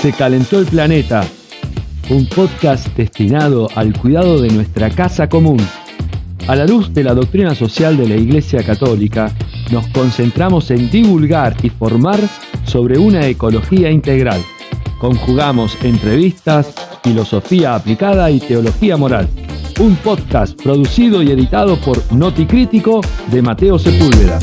Se calentó el planeta, un podcast destinado al cuidado de nuestra casa común. A la luz de la doctrina social de la Iglesia Católica, nos concentramos en divulgar y formar sobre una ecología integral. Conjugamos entrevistas, filosofía aplicada y teología moral. Un podcast producido y editado por Noticrítico de Mateo Sepúlveda.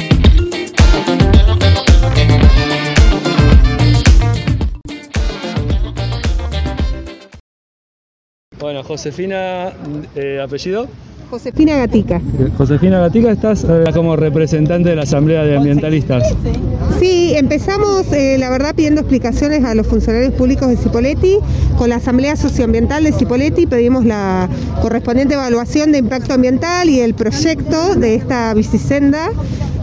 Bueno, Josefina, eh, apellido. Josefina Gatica. Josefina Gatica, estás eh, como representante de la Asamblea de Ambientalistas. Sí, empezamos, eh, la verdad, pidiendo explicaciones a los funcionarios públicos de Cipoletti. Con la Asamblea Socioambiental de Cipoletti pedimos la correspondiente evaluación de impacto ambiental y el proyecto de esta bicisenda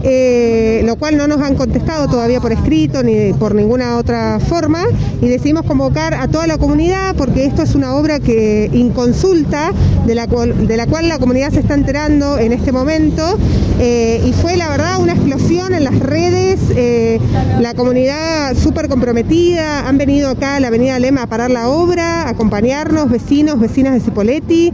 eh, lo cual no nos han contestado todavía por escrito ni por ninguna otra forma, y decidimos convocar a toda la comunidad porque esto es una obra que inconsulta, de la, cual, de la cual la comunidad se está enterando en este momento, eh, y fue la verdad una explosión en las redes, eh, la comunidad súper comprometida, han venido acá a la Avenida Lema a parar la obra, a acompañarnos, vecinos, vecinas de Cipoletti,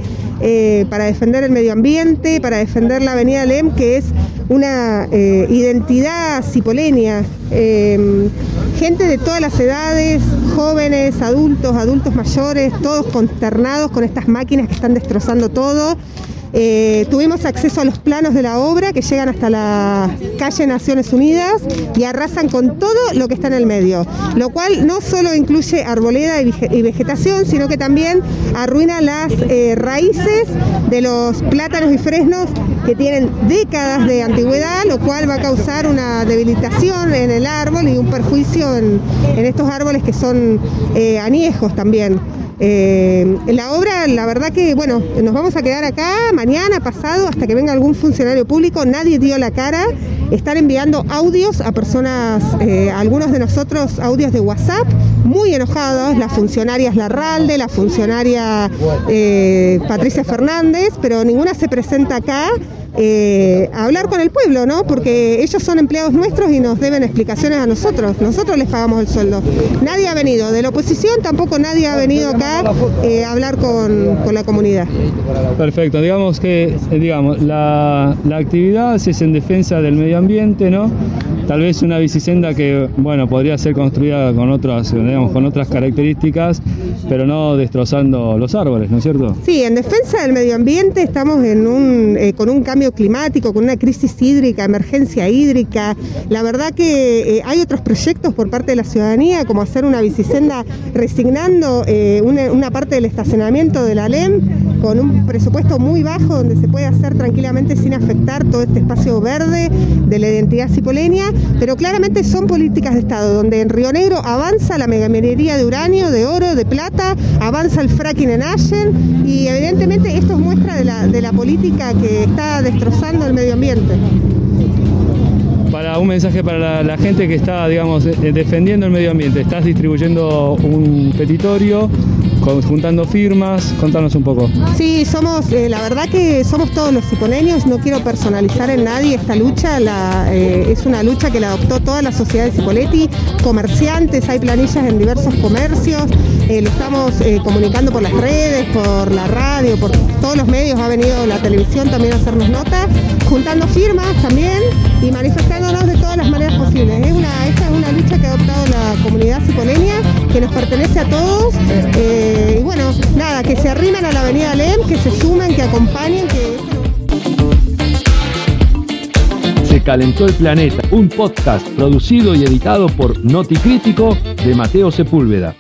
para defender el medio ambiente, para defender la Avenida Lem, que es una eh, identidad cipolenia, em, gente de todas las edades, jóvenes, adultos, adultos mayores, todos consternados con estas máquinas que están destrozando todo. Eh, tuvimos acceso a los planos de la obra que llegan hasta la calle Naciones Unidas y arrasan con todo lo que está en el medio, lo cual no solo incluye arboleda y vegetación, sino que también arruina las eh, raíces de los plátanos y fresnos que tienen décadas de antigüedad, lo cual va a causar una debilitación en el árbol y un perjuicio en, estos árboles que son eh, añejos también. Eh, la obra, la verdad que, bueno, nos vamos a quedar acá mañana, pasado, hasta que venga algún funcionario público, nadie dio la cara, están enviando audios a personas, eh, algunos de nosotros audios de WhatsApp, muy enojados, las funcionarias Larralde, la funcionaria eh, Patricia Fernández, pero ninguna se presenta acá eh, hablar con el pueblo, ¿no? Porque ellos son empleados nuestros y nos deben explicaciones a nosotros. Nosotros les pagamos el sueldo. Nadie ha venido de la oposición, tampoco nadie ha venido acá eh, a hablar con, la comunidad. Perfecto, digamos que eh, digamos la, la actividad es en defensa del medio ambiente, ¿no? Tal vez una bicisenda que bueno podría ser construida con otras digamos, con otras características pero no destrozando los árboles no es cierto sí en defensa del medio ambiente estamos eh, con un cambio climático con una crisis hídrica emergencia hídrica. La verdad que eh, hay otros proyectos por parte de la ciudadanía como hacer una bicisenda resignando eh, una parte del estacionamiento de la LEM con un presupuesto muy bajo donde se puede hacer tranquilamente sin afectar todo este espacio verde de la identidad cipoleña, pero claramente son políticas de Estado, donde en Río Negro avanza la megaminería de uranio, de oro, de plata, avanza el fracking en Allen y evidentemente esto es muestra de la, de la política que está destrozando el medio ambiente para un mensaje para la, gente que está, digamos, defendiendo el medio ambiente. Estás distribuyendo un petitorio juntando firmas, contanos un poco. Sí, somos, eh, la verdad que somos todos los cipoleños, no quiero personalizar en nadie esta lucha, eh, es una lucha que la adoptó toda la sociedad de Cipoletti, comerciantes, hay planillas en diversos comercios, eh, lo estamos comunicando por las redes, por la radio, por todos los medios, ha venido la televisión también a hacernos nota, juntando firmas también y manifestándonos de todas las maneras posibles. Es esta es una lucha que ha adoptado la comunidad cipoleña, que nos pertenece a todos. Nada, que se arrimen a la avenida LEM, que se sumen, que acompañen, que... Se calentó el planeta, un podcast producido y editado por Noticrítico de Mateo Sepúlveda.